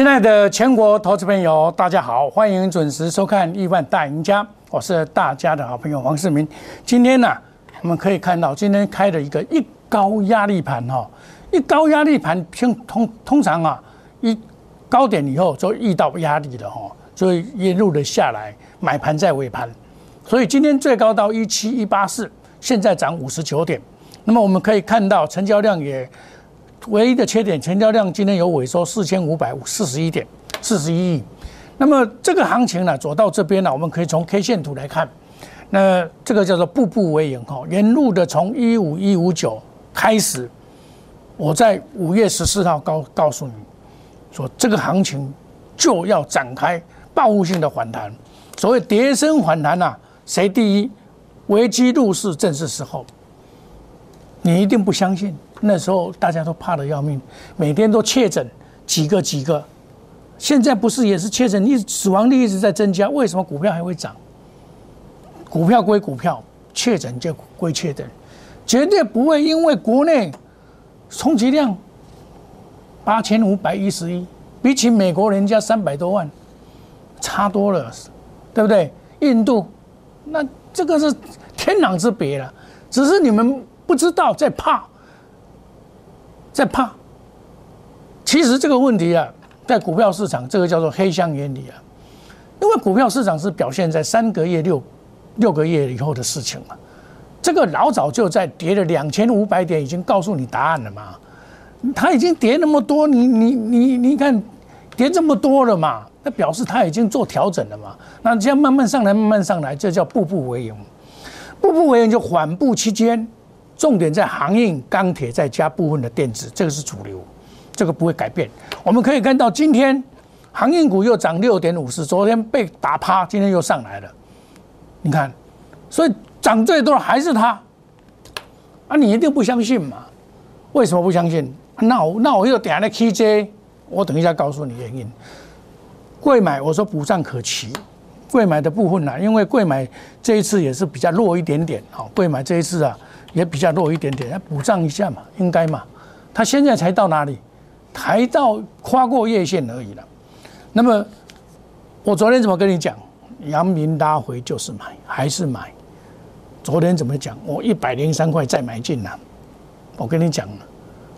亲爱的全国投资朋友，大家好，欢迎准时收看《亿万大赢家》，我是大家的好朋友黄世明。今天呢，我们可以看到今天开了一个一高压力盘哈，一高压力盘，通通通常啊，一高点以后就遇到压力了哈，所以一路的下来，买盘在尾盘，所以今天最高到一七一八四，现在涨五十九点。那么我们可以看到成交量也。唯一的缺点，成交量今天有萎缩四千五百四十一点，四十一亿。那么这个行情呢，走到这边呢，我们可以从 K 线图来看，那这个叫做步步为营哈，沿路的从一五一五九开始，我在五月十四号告告诉你，说这个行情就要展开报复性的反弹，所谓跌升反弹呐，谁第一？危机入市正是时候，你一定不相信。那时候大家都怕的要命，每天都确诊几个几个，现在不是也是确诊，一死亡率一直在增加，为什么股票还会涨？股票归股票，确诊就归确诊，绝对不会因为国内充其量八千五百一十一，比起美国人家三百多万，差多了，对不对？印度那这个是天壤之别了，只是你们不知道在怕。在怕，其实这个问题啊，在股票市场，这个叫做黑箱原理啊。因为股票市场是表现在三个月、六六个月以后的事情嘛。这个老早就在跌了两千五百点，已经告诉你答案了嘛。它已经跌那么多，你你你你看，跌这么多了嘛，那表示它已经做调整了嘛。那这样慢慢上来，慢慢上来，这叫步步为营。步步为营就缓步期间。重点在航运、钢铁，再加部分的电子，这个是主流，这个不会改变。我们可以看到，今天航运股又涨六点五四，昨天被打趴，今天又上来了。你看，所以涨最多的还是它。啊，你一定不相信嘛？为什么不相信？那我那我又点了 KJ，我等一下告诉你原因。贵买，我说补上可期。贵买的部分呢，因为贵买这一次也是比较弱一点点，好，贵买这一次啊。也比较弱一点点，要补涨一下嘛，应该嘛。它现在才到哪里？才到跨过月线而已了。那么我昨天怎么跟你讲？阳明拉回就是买，还是买？昨天怎么讲？我一百零三块再买进了。我跟你讲，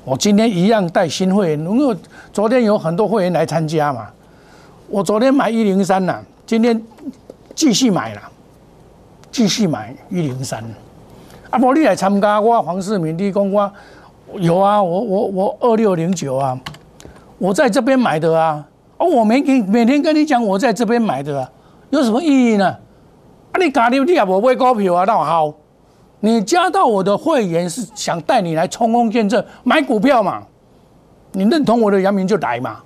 我今天一样带新会员，因为昨天有很多会员来参加嘛。我昨天买一零三了，今天继续买了，继续买一零三。啊，无你来参加我黄世明，你讲我有啊，我我我二六零九啊，我在这边买的啊，哦，我每天每天跟你讲我在这边买的，有什么意义呢？啊，你加入你也无买股票啊，那好，你加到我的会员是想带你来冲锋陷阵买股票嘛？你认同我的阳明就来嘛，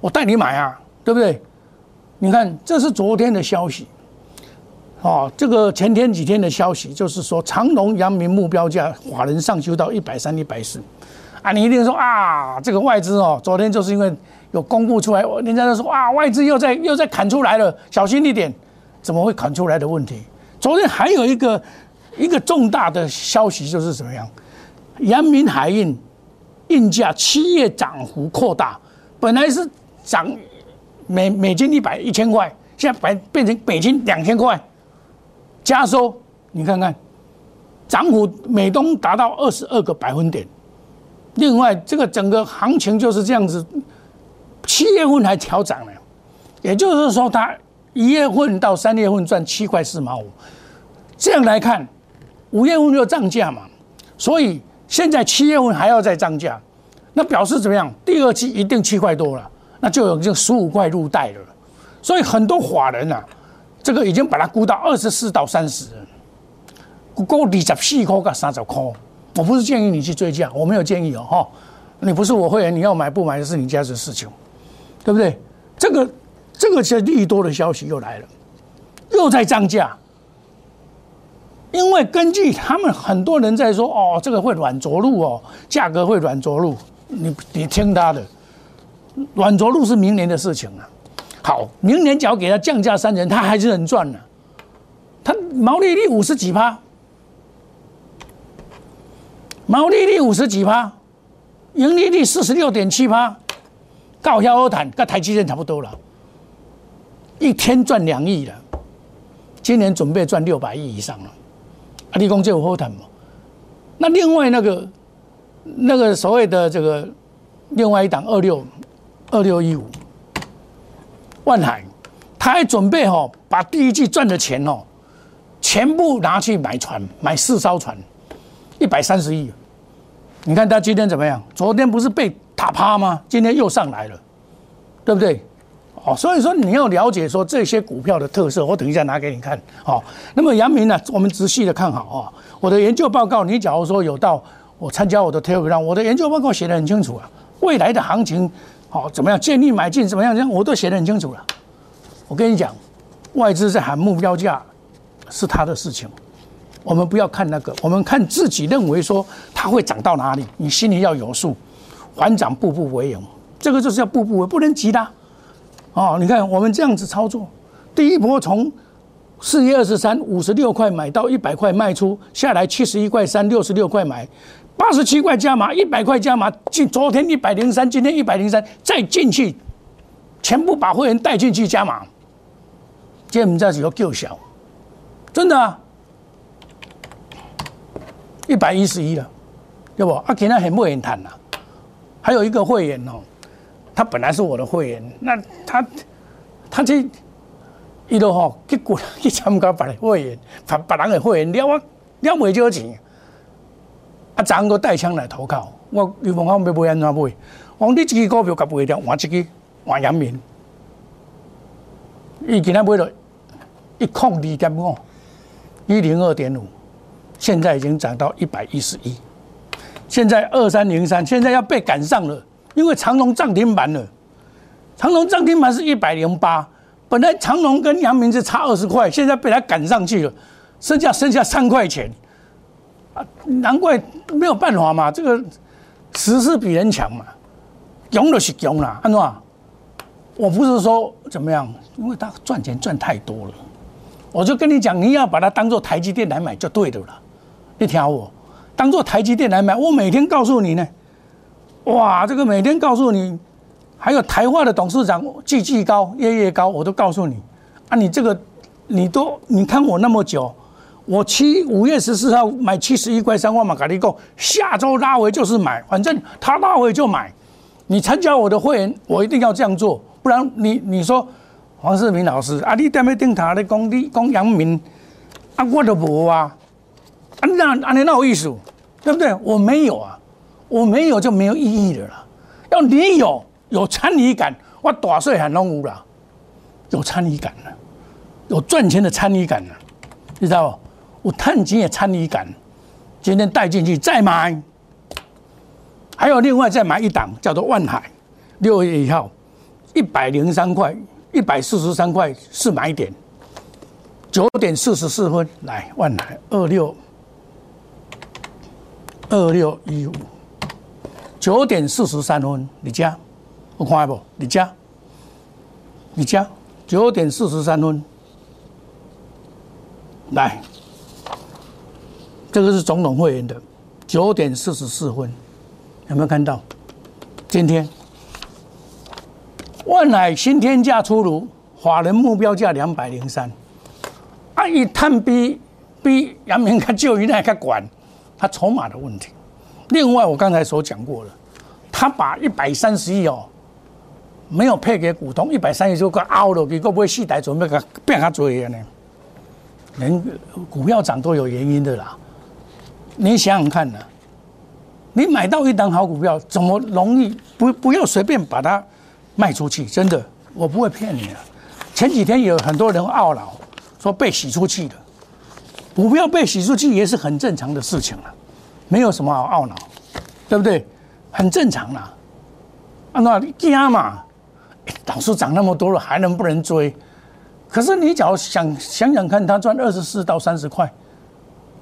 我带你买啊，对不对？你看，这是昨天的消息。哦，这个前天几天的消息就是说，长隆、阳明目标价法人上修到一百三、一百四，啊，你一定说啊，这个外资哦，昨天就是因为有公布出来，人家就说啊，外资又在又在砍出来了，小心一点，怎么会砍出来的问题？昨天还有一个一个重大的消息就是怎么样？阳明海运运价七月涨幅扩大，本来是涨每每斤一百一千块，现在变变成每斤两千块。加收，你看看，涨幅美东达到二十二个百分点。另外，这个整个行情就是这样子，七月份还调涨了，也就是说，它一月份到三月份赚七块四毛五。这样来看，五月份就涨价嘛，所以现在七月份还要再涨价，那表示怎么样？第二期一定七块多了，那就有这十五块入袋了。所以很多法人呐。这个已经把它估到二十四到三十，估二十四块跟三十块。我不是建议你去追价，我没有建议哦，哈。你不是我会员，你要买不买的是你家的事情，对不对？这个这个是利多的消息又来了，又在涨价。因为根据他们很多人在说，哦，这个会软着陆哦，价格会软着陆。你你听他的，软着陆是明年的事情了。好，明年只要给他降价三成，他还是能赚的。他毛利率五十几趴，毛利率五十几趴，盈利率四十六点七趴，高效好谈，跟台积电差不多了，一天赚两亿了，今年准备赚六百亿以上了。啊，你讲这有好谈嘛？那另外那个那个所谓的这个另外一档二六二六一五万海，他还准备哦，把第一季赚的钱哦，全部拿去买船，买四艘船，一百三十亿。你看他今天怎么样？昨天不是被打趴吗？今天又上来了，对不对？哦，所以说你要了解说这些股票的特色，我等一下拿给你看。哦，那么杨明呢？我们仔细的看好啊。我的研究报告，你假如说有到我参加我的 Telegram，我的研究报告写得很清楚啊。未来的行情，好怎么样？建立买进怎么样？这样我都写得很清楚了。我跟你讲，外资在喊目标价是他的事情。我们不要看那个，我们看自己认为说它会涨到哪里，你心里要有数。缓涨步步为营，这个就是要步步为，不能急的。哦，你看我们这样子操作，第一波从四月二十三五十六块买到一百块卖出，下来七十一块三六十六块买，八十七块加码一百块加码进，昨天一百零三，今天一百零三，再进去，全部把会员带进去加码，这我们这是要救小，真的啊。一百一十一了，对不？啊，今天很不愿谈呐。还有一个会员哦，他本来是我的会员，那他他去伊都吼结果去参加别的会员，别别人的会员了我了袂少钱，啊，昨个带枪来投靠我，你问我要买安怎买？我你这支股票甲买掉，换一支换阳明，伊今天买了一控二点五，一零二点五。现在已经涨到一百一十一，现在二三零三，现在要被赶上了，因为长隆涨停板了。长隆涨停板是一百零八，本来长隆跟阳明是差二十块，现在被他赶上去了，剩下剩下三块钱，啊，难怪没有办法嘛，这个时势比人强嘛，穷就是穷啦，安怎？我不是说怎么样，因为他赚钱赚太多了，我就跟你讲，你要把它当做台积电来买就对的了。一条我当做台积电来买，我每天告诉你呢，哇，这个每天告诉你，还有台化的董事长季季高月月高，我都告诉你啊，你这个你都你看我那么久，我七五月十四号买七十一块三万嘛，卡利购下周拉回就是买，反正他拉回就买。你参加我的会员，我一定要这样做，不然你你说黄世明老师啊，你在咩顶塔咧讲你讲杨明啊，我都无啊。啊，那啊，你那有意思，对不对？我没有啊，我没有就没有意义的啦。要你有有参与感，我大岁很拢有啦，有参与感了，有赚钱的参与感了，你知道不？我探钱也参与感，今天带进去再买，还有另外再买一档叫做万海，六月一号一百零三块，一百四十三块是买点，九点四十四分来万海二六。二六一五，九点四十三分，你加，我看下不？你加，你加，九点四十三分，来，这个是总统会员的，九点四十四分，有没有看到？今天万海新天价出炉，法人目标价两百零三，啊，一探比比杨明看就应该看管。他筹码的问题，另外我刚才所讲过了，他把一百三十亿哦，没有配给股东，一百三十亿就个凹了，你会不会细台准备个变他做呢？人股票涨都有原因的啦，你想想看呢，你买到一档好股票，怎么容易不不要随便把它卖出去？真的，我不会骗你的。前几天有很多人懊恼说被洗出去了。股票被洗出去也是很正常的事情了，没有什么好懊恼，对不对？很正常啦。按照加嘛，老师涨那么多了，还能不能追？可是你只要想想想看，他赚二十四到三十块，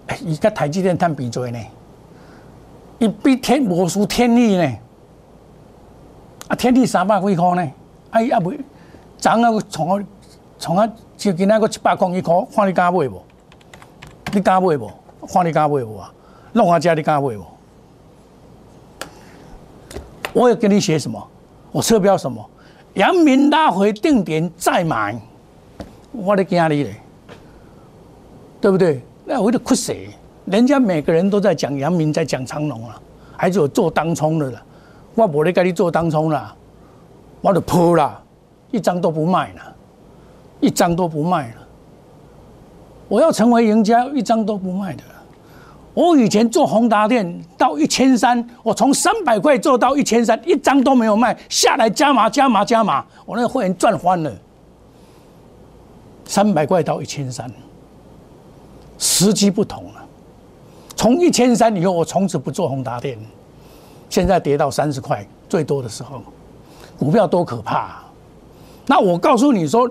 哎，一个台积电探比追呢，一比天魔术天力呢，啊，天力三百几块呢，哎呀不，涨啊从啊从啊就今那个七百块一块，看你敢买不？你敢买无？看你敢买无啊？弄下家你敢买无？我要跟你写什么？我车标什么？阳明拉回定点再买，我的惊你嘞，对不对？那我就哭死，人家每个人都在讲阳明，在讲长隆了，还是有做当冲的了，我不咧跟你做当冲了，我就扑了，一张都不卖了，一张都不卖了。我要成为赢家，一张都不卖的。我以前做宏达店到一千三，我从三百块做到一千三，一张都没有卖，下来加码加码加码，我那个会员赚翻了。三百块到一千三，时机不同了。从一千三以后，我从此不做宏达电，现在跌到三十块最多的时候，股票多可怕！那我告诉你说，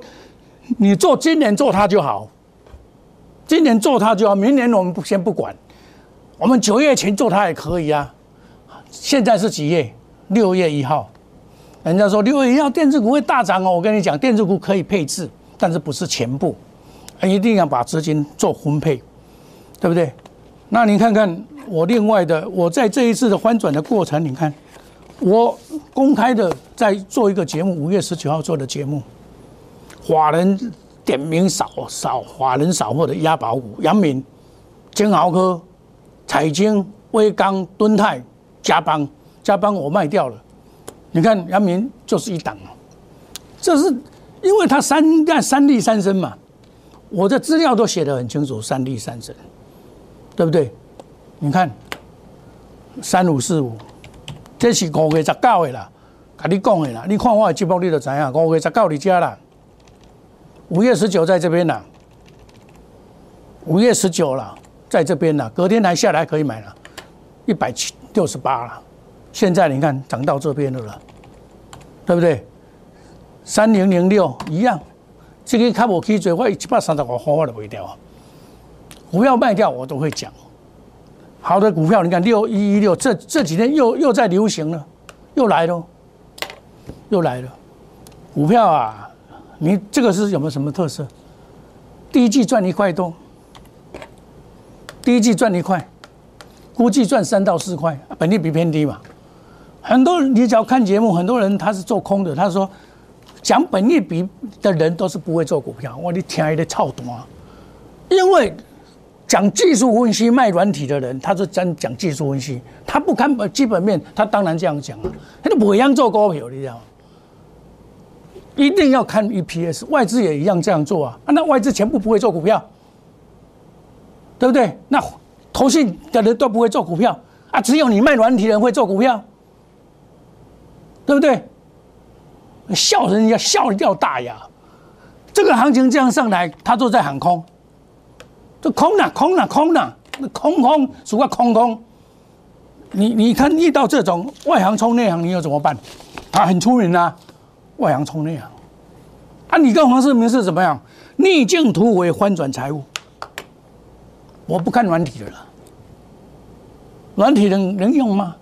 你做今年做它就好。今年做它就好，明年我们不先不管，我们九月前做它也可以啊。现在是几月？六月一号，人家说六月一号电子股会大涨哦。我跟你讲，电子股可以配置，但是不是全部，一定要把资金做分配，对不对？那你看看我另外的，我在这一次的翻转的过程，你看我公开的在做一个节目，五月十九号做的节目，华人。点名少少华人少货的押宝股，杨明、金豪科、彩晶、威刚、敦泰、嘉邦、嘉邦我卖掉了。你看杨明就是一档这是因为他三干三利三升嘛，我的资料都写得很清楚，三利三升，对不对？你看三五四五，这是五月十九的啦，跟你讲的啦，你看我的节目你就知影，五月十九你家啦。五月十九在这边啦，五月十九了，在这边啦，隔天还下来可以买了，一百七六十八了，现在你看涨到这边的了，对不对？三零零六一样，这个看我可以追，我一百三十块我都不会掉，股票卖掉我都会讲。好的股票，你看六一一六，这这几天又又在流行了，又来了，又来了，股票啊。你这个是有没有什么特色？第一季赚一块多，第一季赚一块，估计赚三到四块，本利比偏低嘛。很多你只要看节目，很多人他是做空的，他说讲本利比的人都是不会做股票。我你听一个操蛋，因为讲技术分析卖软体的人，他是讲讲技术分析，他不看基本面，他当然这样讲啊，他就不会样做股票，你知道吗？一定要看 EPS，外资也一样这样做啊！那外资全部不会做股票，对不对？那投信的人都不会做股票啊，只有你卖软体人会做股票，对不对？笑人家笑掉大牙，这个行情这样上来，他都在喊空，这空了空了空了，那空空什么空空？你你看遇到这种外行冲内行，你又怎么办？他很出名啊。外行冲内行，啊！你跟黄世明是怎么样？逆境突围，翻转财务。我不看软体的了，软体能能用吗？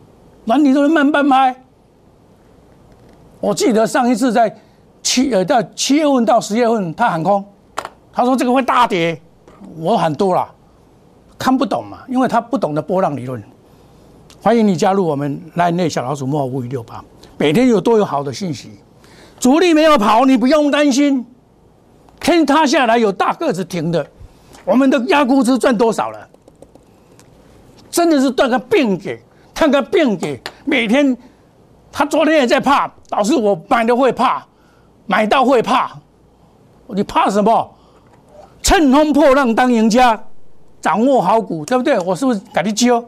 软体都能慢半拍。我记得上一次在七呃到七月份到十月份，他喊空，他说这个会大跌，我喊多了，看不懂嘛，因为他不懂得波浪理论。欢迎你加入我们来内小老鼠莫五五六八，每天有多有好的信息。主力没有跑，你不用担心。天塌下来有大个子停的，我们的压估值赚多少了？真的是断个病给，看个病给。每天他昨天也在怕，老师我买的会怕，买到会怕。你怕什么？乘风破浪当赢家，掌握好股，对不对？我是不是赶紧教？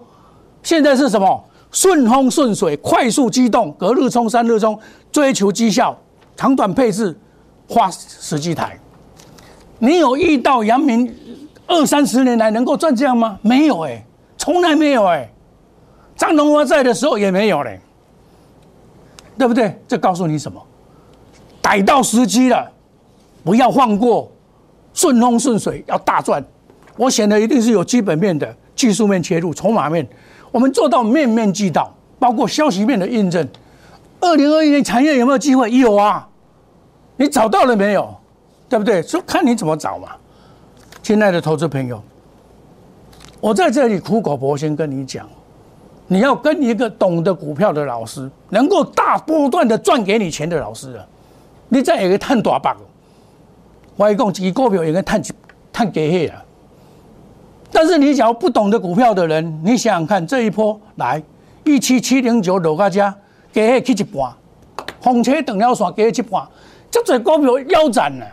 现在是什么？顺风顺水，快速机动，隔日冲，三日冲，追求绩效。长短配置，花十几台，你有遇到阳明二三十年来能够赚这样吗？没有哎，从来没有哎。张荣华在的时候也没有嘞，对不对？这告诉你什么？逮到时机了，不要放过，顺风顺水要大赚。我选的一定是有基本面的，技术面切入，筹码面，我们做到面面俱到，包括消息面的印证。二零二一年产业有没有机会？有啊，你找到了没有？对不对？就看你怎么找嘛。亲爱的投资朋友，我在这里苦口婆心跟你讲，你要跟一个懂得股票的老师，能够大波段的赚给你钱的老师啊，你再一个探大把，我讲几股票也个探探给黑啊。但是你只要不懂得股票的人，你想想看，这一波来一七七零九落个价，给黑去一半，红车等了线给一半，这只股票腰斩了，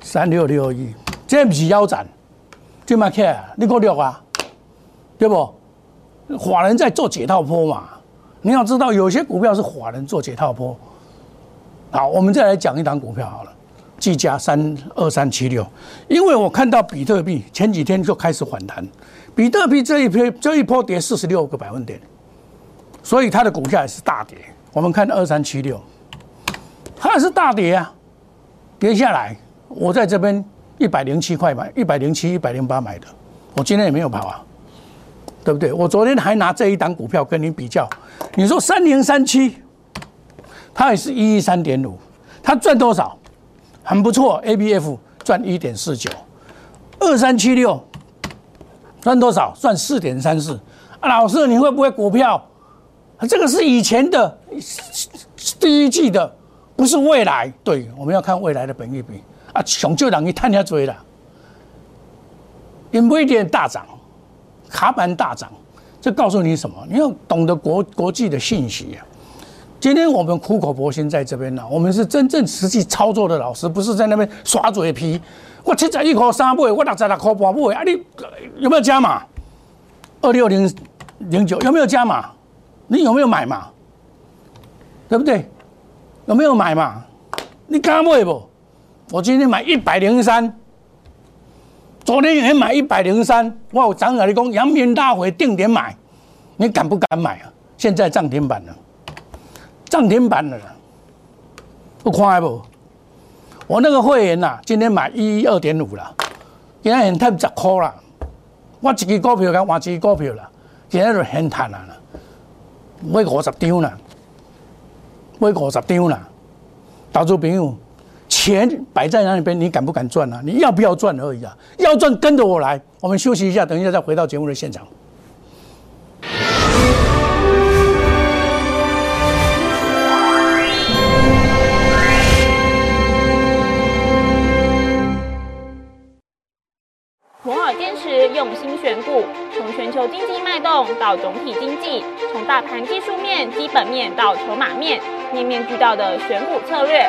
三六六一，这不是腰斩，这嘛起来，你给我录啊，对不？法人在做解套坡嘛？你要知道，有些股票是法人做解套坡。好，我们再来讲一档股票好了，计价三二三七六。因为我看到比特币前几天就开始反弹，比特币这一批这一波跌四十六个百分点，所以它的股价也是大跌。我们看二三七六，它也是大跌啊，跌下来。我在这边一百零七块买，一百零七、一百零八买的，我今天也没有跑啊。对不对？我昨天还拿这一档股票跟你比较，你说三零三七，它也是一一三点五，它赚多少？很不错，A B F 赚一点四九，二三七六赚多少？赚四点三四。啊，老师你会不会股票？这个是以前的第一季的，不是未来。对，我们要看未来的本益比啊，熊就让你探下嘴了，因为点大涨。卡板大涨，这告诉你什么？你要懂得国国际的信息啊！今天我们苦口婆心在这边呢，我们是真正实际操作的老师，不是在那边耍嘴皮。我七十一块三倍，我六十六块八倍，啊，你有没有加码？二六零零九有没有加码？你有没有买嘛？对不对？有没有买嘛？你敢买不？我今天买一百零三。昨天也买一百零三，我涨了你讲阳明大会定点买，你敢不敢买啊？现在涨停板了，涨停板了，不快不？我那个会员呐，今天买一一二点五了，今天很赚十块了。我一支股票跟换一支股票了，今天就很赚了，买五十张了，买五十张了，投资朋友。钱摆在那里边，你敢不敢赚呢？你要不要赚而已啊！要赚，跟着我来。我们休息一下，等一下再回到节目的现场。摩尔坚持用心选股，从全球经济脉动到总体经济，从大盘技术面、基本面到筹码面，面面俱到的选股策略。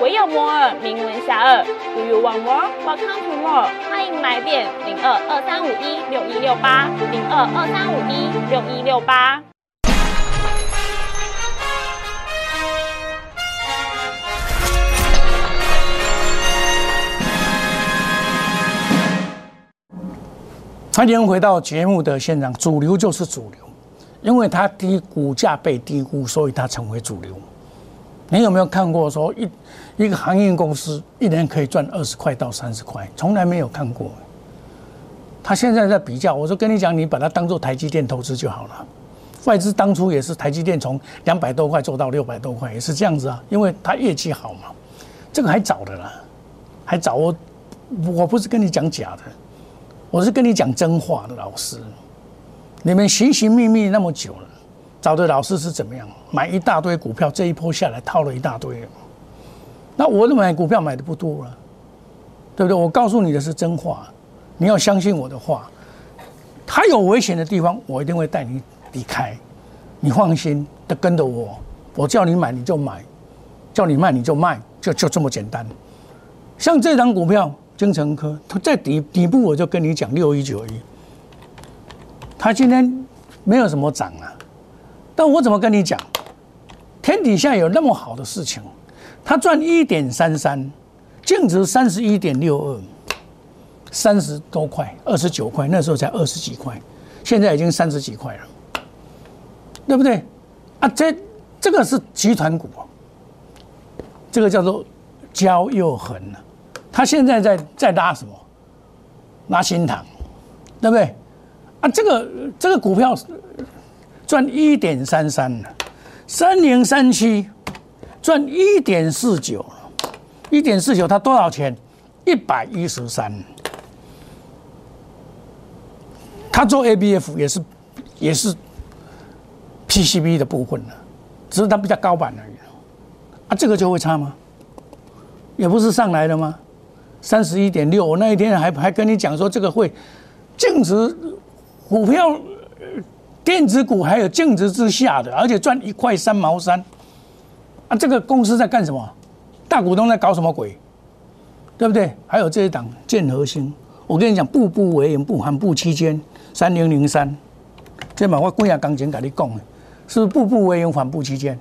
唯有摩尔名闻遐迩，Do you want more? Welcome to more。欢迎来电零二二三五一六一六八零二二三五一六一六八。欢迎回到节目的现场，主流就是主流，因为它低股价被低估，所以它成为主流。你有没有看过说一一个航运公司一年可以赚二十块到三十块？从来没有看过。他现在在比较，我说跟你讲，你把它当做台积电投资就好了。外资当初也是台积电从两百多块做到六百多块，也是这样子啊，因为它业绩好嘛。这个还早的啦，还早。我我不是跟你讲假的，我是跟你讲真话的老师。你们寻寻觅觅那么久了。找的老师是怎么样？买一大堆股票，这一波下来套了一大堆。那我的买股票买的不多了，对不对？我告诉你的是真话，你要相信我的话。它有危险的地方，我一定会带你离开。你放心的跟着我，我叫你买你就买，叫你卖你就卖，就就这么简单。像这张股票金城科，它在底底部，我就跟你讲六一九一，它今天没有什么涨啊。但我怎么跟你讲？天底下有那么好的事情，他赚一点三三，净值三十一点六二，三十多块，二十九块，那时候才二十几块，现在已经三十几块了，对不对？啊，这这个是集团股，这个叫做焦又恒了。他现在在在拉什么？拉新塘，对不对？啊，这个这个股票赚一点三三了，三零三七赚一点四九一点四九，它多少钱？一百一十三。他做 ABF 也是也是 PCB 的部分了，只是它比较高版而已。啊，这个就会差吗？也不是上来了吗？三十一点六，我那一天还还跟你讲说这个会净值股票电子股还有净值之下的，而且赚一块三毛三。啊，这个公司在干什么？大股东在搞什么鬼？对不对？还有这一档建和兴，我跟你讲，步步为营，不含步期间。三零零三，这嘛我贵啊钢琴跟你讲的，是步步为营，缓步期间，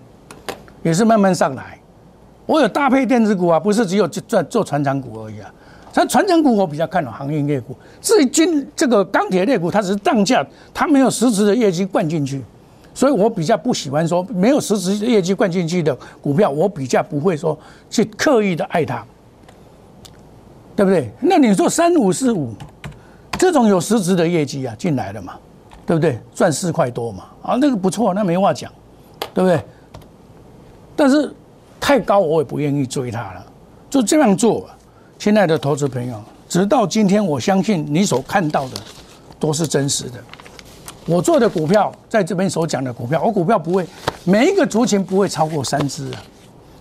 也是慢慢上来。我有搭配电子股啊，不是只有做做船长股而已啊。像船长股我比较看好行业类股，至于今这个钢铁类股，它只是当价，它没有实质的业绩灌进去，所以我比较不喜欢说没有实质业绩灌进去的股票，我比较不会说去刻意的爱它，对不对？那你说三五四五？这种有实质的业绩啊进来了嘛，对不对？赚四块多嘛，啊，那个不错，那没话讲，对不对？但是太高我也不愿意追它了，就这样做。亲爱的投资朋友，直到今天，我相信你所看到的都是真实的。我做的股票，在这边所讲的股票，我股票不会每一个族群不会超过三只啊，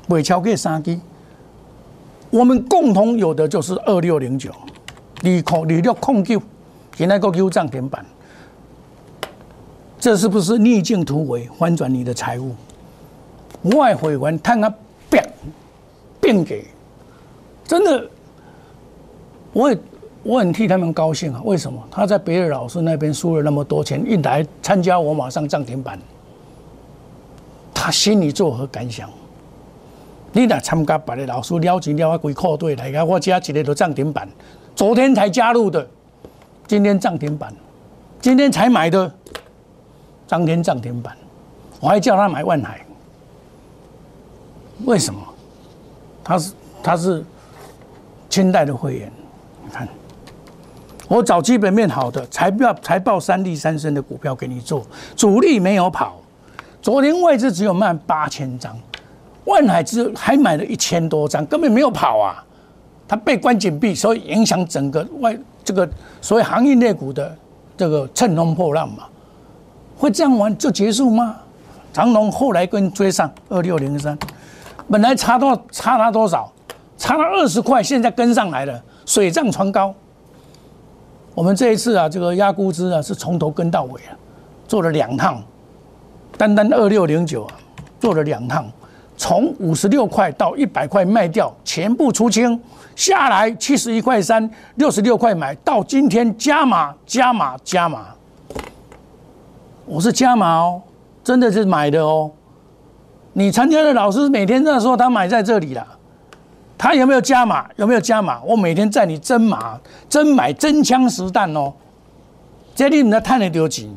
尾超给三只。我们共同有的就是二六零九，利控利率控救。现在个 Q 涨停板，这是不是逆境突围，翻转你的财务？外汇员探啊变变给，真的，我也我很替他们高兴啊！为什么？他在别的老师那边输了那么多钱，一来参加我马上涨停板，他心里作何感想？你来参加别的老师撩钱撩啊，鬼扣队来个，我加一个都涨停板，昨天才加入的。今天涨停板，今天才买的，当天涨停板，我还叫他买万海，为什么？他是他是清代的会员，看，我找基本面好的财报财报三利三升的股票给你做，主力没有跑，昨天外资只有卖八千张，万海只还买了一千多张，根本没有跑啊，它被关紧闭，所以影响整个外。这个所谓行业类股的这个乘风破浪嘛，会这样玩就结束吗？长隆后来跟追上二六零三，本来差多差它多少？差了二十块，现在跟上来了，水涨船高。我们这一次啊，这个压估值啊是从头跟到尾啊，做了两趟，单单二六零九啊，做了两趟，从五十六块到一百块卖掉，全部出清。下来七十一块三，六十六块买到今天加码加码加码，我是加码哦，真的是买的哦。你参加的老师每天在说他买在这里了，他有没有加码？有没有加码？我每天在你真码真买真枪实弹哦。这里你的探的丢钱，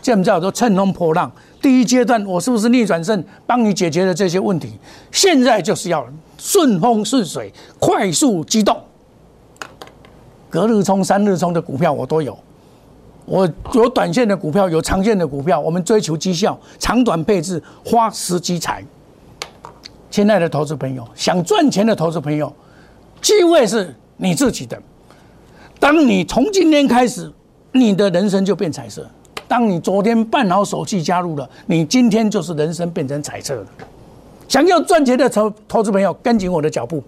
这我们叫做乘风破浪。第一阶段我是不是逆转胜，帮你解决了这些问题？现在就是要顺风顺水，快速机动。隔日冲、三日冲的股票我都有，我有短线的股票，有长线的股票。我们追求绩效，长短配置，花时积财。亲爱的投资朋友，想赚钱的投资朋友，机会是你自己的。当你从今天开始，你的人生就变彩色。当你昨天办好手续加入了，你今天就是人生变成彩色了。想要赚钱的投投资朋友，跟紧我的脚步。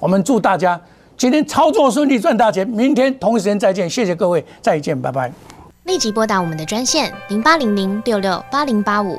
我们祝大家今天操作顺利，赚大钱。明天同一时间再见，谢谢各位，再见，拜拜。立即拨打我们的专线零八零零六六八零八五。